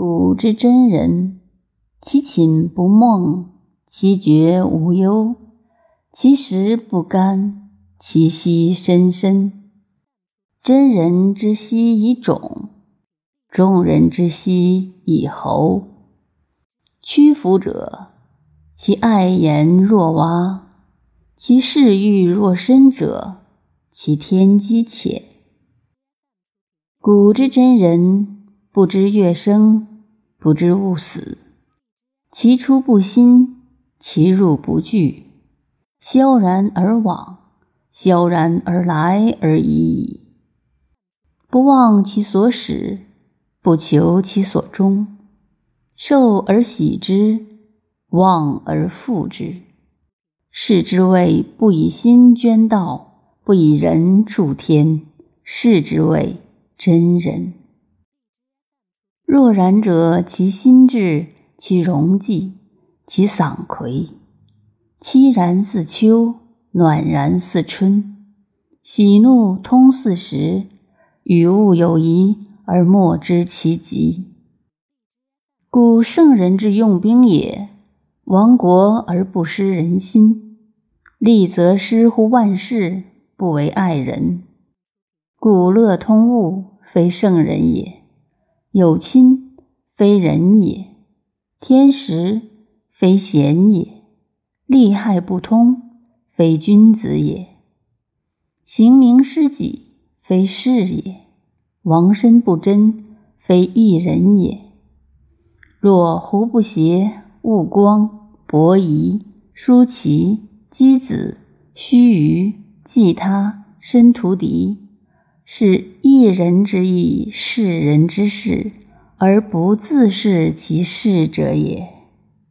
古之真人，其寝不梦，其觉无忧，其食不甘，其息深深。真人之息以种，众人之息以侯。屈服者，其爱言若蛙，其嗜欲若深者，其天机浅。古之真人。不知月生，不知物死。其出不心，其入不惧。萧然而往，萧然而来而已矣。不忘其所始，不求其所终。受而喜之，忘而复之。是之谓不以心捐道，不以人助天。是之谓真人。若然者，其心志，其容迹，其嗓魁，凄然似秋，暖然似春，喜怒通四时，与物有宜而莫知其极。故圣人之用兵也，亡国而不失人心，利则失乎万事，不为爱人。故乐通物，非圣人也。有亲非人也，天时非贤也，利害不通非君子也，行名失己非士也，亡身不贞非义人也。若胡不邪、勿光、伯夷、叔齐、箕子、须臾、季他、申屠狄。是一人之义，是人之事，而不自是其事者也。